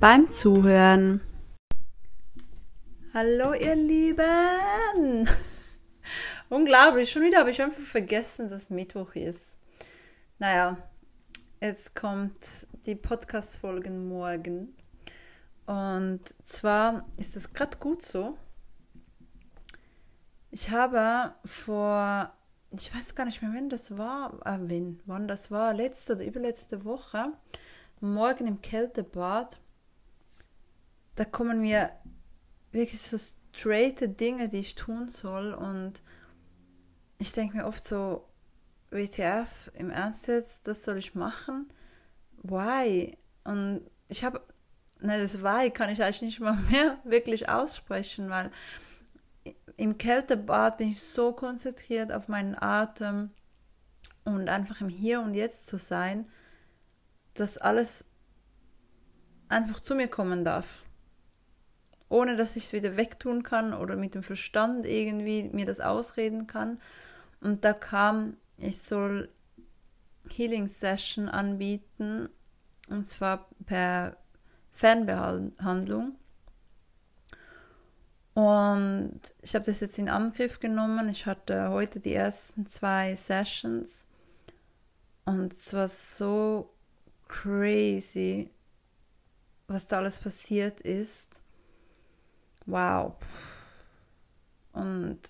beim Zuhören. Hallo ihr Lieben! Unglaublich, schon wieder habe ich einfach vergessen, dass Mittwoch ist. Naja, jetzt kommt die Podcast-Folge morgen. Und zwar ist es gerade gut so. Ich habe vor, ich weiß gar nicht mehr, wenn das war, äh, wenn, wann das war, letzte oder überletzte Woche, morgen im Kältebad da kommen mir wirklich so straighte Dinge, die ich tun soll. Und ich denke mir oft so, WTF, im Ernst jetzt, das soll ich machen? Why? Und ich habe, ne, das Why kann ich eigentlich nicht mal mehr wirklich aussprechen, weil im Kältebad bin ich so konzentriert auf meinen Atem und einfach im Hier und Jetzt zu sein, dass alles einfach zu mir kommen darf ohne dass ich es wieder wegtun kann oder mit dem Verstand irgendwie mir das ausreden kann. Und da kam, ich soll Healing Session anbieten und zwar per Fernbehandlung. Und ich habe das jetzt in Angriff genommen. Ich hatte heute die ersten zwei Sessions und es war so crazy, was da alles passiert ist wow. Und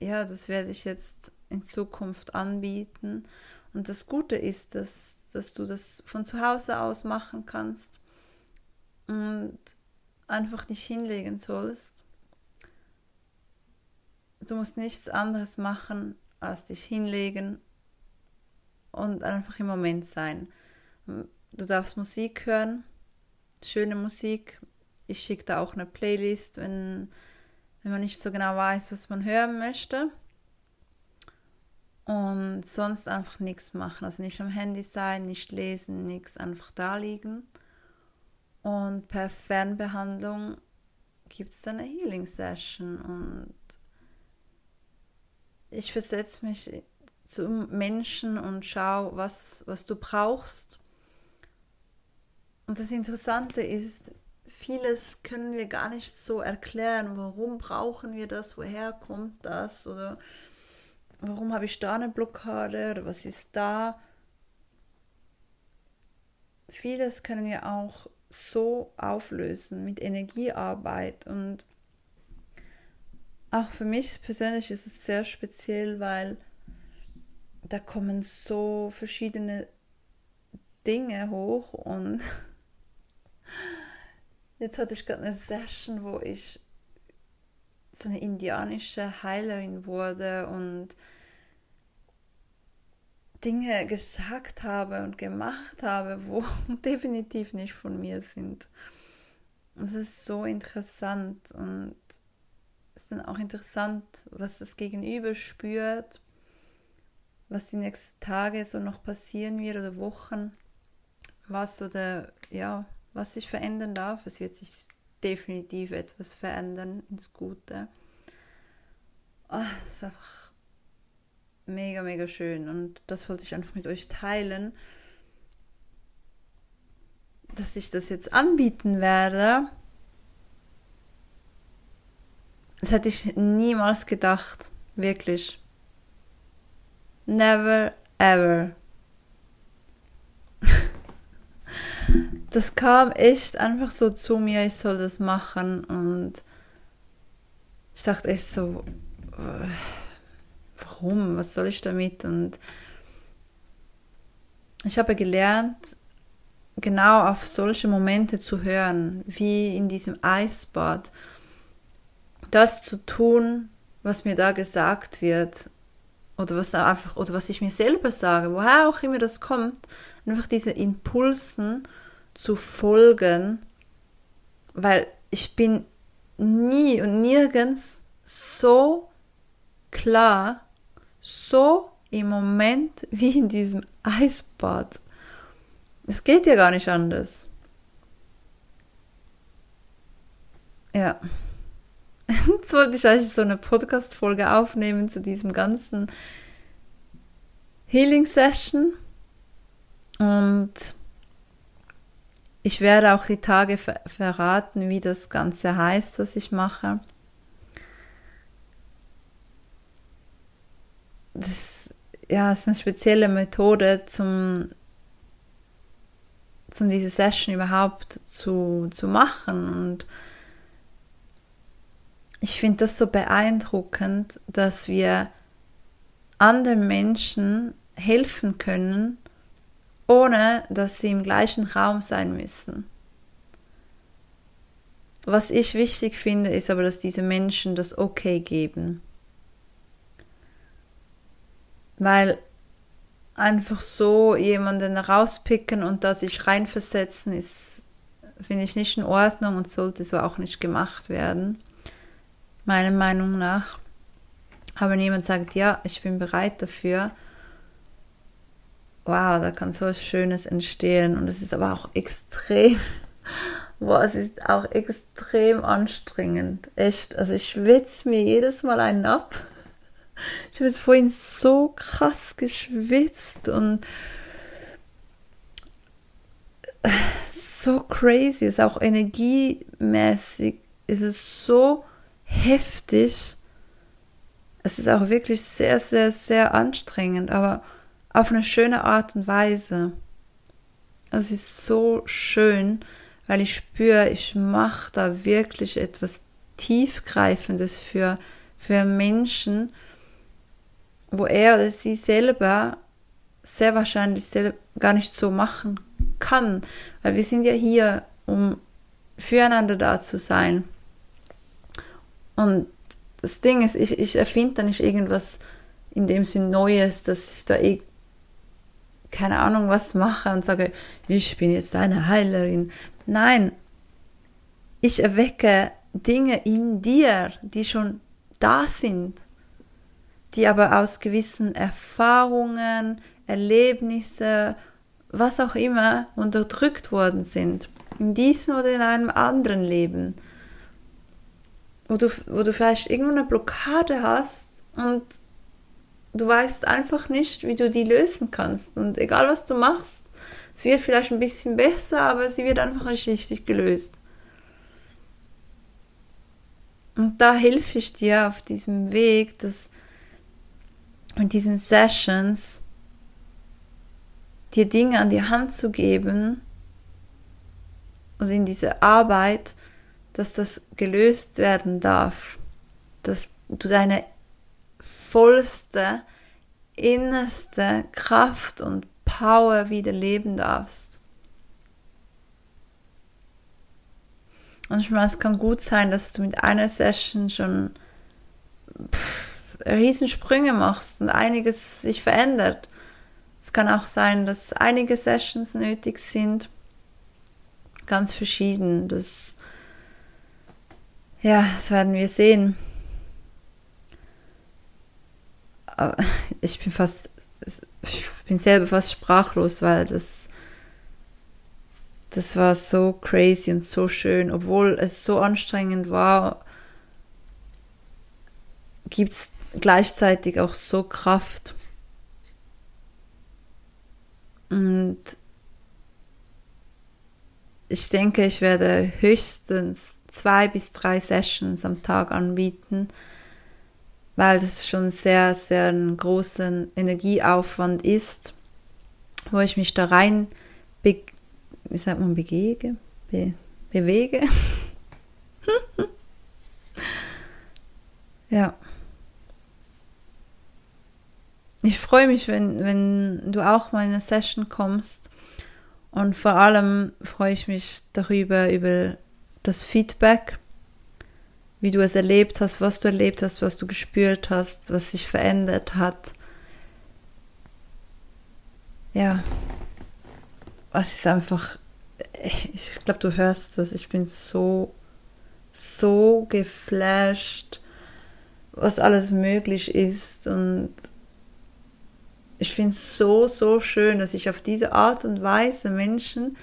ja, das werde ich jetzt in Zukunft anbieten. Und das Gute ist, dass, dass du das von zu Hause aus machen kannst und einfach nicht hinlegen sollst. Du musst nichts anderes machen, als dich hinlegen und einfach im Moment sein. Du darfst Musik hören, schöne Musik, ich schicke da auch eine Playlist, wenn, wenn man nicht so genau weiß, was man hören möchte. Und sonst einfach nichts machen. Also nicht am Handy sein, nicht lesen, nichts, einfach da liegen. Und per Fernbehandlung gibt es dann eine Healing Session. Und ich versetze mich zum Menschen und schaue, was, was du brauchst. Und das Interessante ist, vieles können wir gar nicht so erklären. Warum brauchen wir das? Woher kommt das? Oder warum habe ich da eine Blockade? Oder was ist da? Vieles können wir auch so auflösen mit Energiearbeit. Und auch für mich persönlich ist es sehr speziell, weil da kommen so verschiedene Dinge hoch und Jetzt hatte ich gerade eine Session, wo ich so eine indianische Heilerin wurde und Dinge gesagt habe und gemacht habe, wo definitiv nicht von mir sind. Es ist so interessant und es ist dann auch interessant, was das Gegenüber spürt, was die nächsten Tage so noch passieren wird oder Wochen, was oder ja, was sich verändern darf. Es wird sich definitiv etwas verändern ins Gute. Oh, das ist einfach mega, mega schön und das wollte ich einfach mit euch teilen, dass ich das jetzt anbieten werde. Das hätte ich niemals gedacht, wirklich. Never ever. Das kam echt einfach so zu mir, ich soll das machen und ich dachte echt so, warum, was soll ich damit? Und ich habe gelernt, genau auf solche Momente zu hören, wie in diesem Eisbad, das zu tun, was mir da gesagt wird oder was einfach oder was ich mir selber sage, woher auch immer das kommt, einfach diese Impulsen zu folgen, weil ich bin nie und nirgends so klar, so im Moment wie in diesem Eisbad. Es geht ja gar nicht anders. Ja. Jetzt wollte ich eigentlich so eine Podcast-Folge aufnehmen zu diesem ganzen Healing Session. Und ich werde auch die Tage ver verraten, wie das Ganze heißt, was ich mache. Das ja, ist eine spezielle Methode, zum, zum diese Session überhaupt zu, zu machen. Und ich finde das so beeindruckend, dass wir anderen Menschen helfen können, ohne dass sie im gleichen Raum sein müssen. Was ich wichtig finde, ist aber, dass diese Menschen das Okay geben. Weil einfach so jemanden rauspicken und da sich reinversetzen, ist, finde ich, nicht in Ordnung und sollte so auch nicht gemacht werden meiner Meinung nach. Aber jemand sagt, ja, ich bin bereit dafür. Wow, da kann so was Schönes entstehen. Und es ist aber auch extrem, wow, es ist auch extrem anstrengend. Echt. Also ich schwitze mir jedes Mal einen ab. Ich habe jetzt vorhin so krass geschwitzt und so crazy. Es ist auch energiemäßig. Es ist so heftig. Es ist auch wirklich sehr, sehr, sehr anstrengend, aber auf eine schöne Art und Weise. Es ist so schön, weil ich spüre, ich mache da wirklich etwas Tiefgreifendes für, für Menschen, wo er oder sie selber sehr wahrscheinlich selber gar nicht so machen kann, weil wir sind ja hier, um füreinander da zu sein. Und das Ding ist, ich, ich erfinde da nicht irgendwas in dem Sinn Neues, dass ich da keine Ahnung was mache und sage, ich bin jetzt eine Heilerin. Nein, ich erwecke Dinge in dir, die schon da sind, die aber aus gewissen Erfahrungen, Erlebnisse, was auch immer unterdrückt worden sind, in diesem oder in einem anderen Leben wo du, wo du vielleicht irgendwo eine Blockade hast und du weißt einfach nicht, wie du die lösen kannst. Und egal was du machst, es wird vielleicht ein bisschen besser, aber sie wird einfach nicht richtig gelöst. Und da helfe ich dir auf diesem Weg, dass mit diesen Sessions dir Dinge an die Hand zu geben und in diese Arbeit, dass das gelöst werden darf, dass du deine vollste, innerste Kraft und Power wieder leben darfst. Manchmal es kann gut sein, dass du mit einer Session schon pff, Riesensprünge machst und einiges sich verändert. Es kann auch sein, dass einige Sessions nötig sind. Ganz verschieden. Das ja, das werden wir sehen. Aber ich bin fast, ich bin selber fast sprachlos, weil das, das war so crazy und so schön. Obwohl es so anstrengend war, gibt es gleichzeitig auch so Kraft. Und ich denke, ich werde höchstens zwei bis drei Sessions am Tag anbieten, weil das schon sehr, sehr ein großer Energieaufwand ist, wo ich mich da rein, be wie sagt man, begege, be bewege. ja. Ich freue mich, wenn, wenn du auch mal in eine Session kommst. Und vor allem freue ich mich darüber, über das Feedback, wie du es erlebt hast, was du erlebt hast, was du gespürt hast, was sich verändert hat. Ja, es ist einfach ich glaube, du hörst das. Ich bin so, so geflasht, was alles möglich ist. Und ich finde es so, so schön, dass ich auf diese Art und Weise Menschen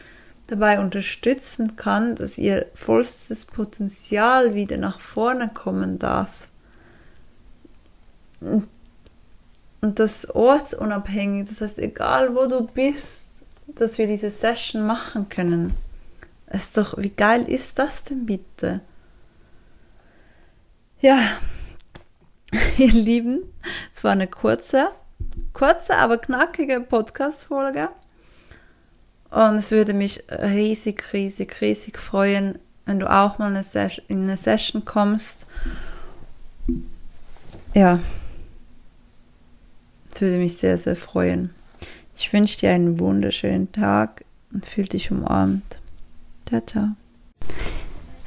dabei unterstützen kann, dass ihr vollstes Potenzial wieder nach vorne kommen darf. Und das ortsunabhängig, das heißt, egal wo du bist, dass wir diese Session machen können. ist doch, wie geil ist das denn bitte? Ja, ihr Lieben, es war eine kurze, kurze, aber knackige Podcast-Folge. Und es würde mich riesig, riesig, riesig freuen, wenn du auch mal in eine Session kommst. Ja, es würde mich sehr, sehr freuen. Ich wünsche dir einen wunderschönen Tag und fühl dich umarmt. Ciao, ciao.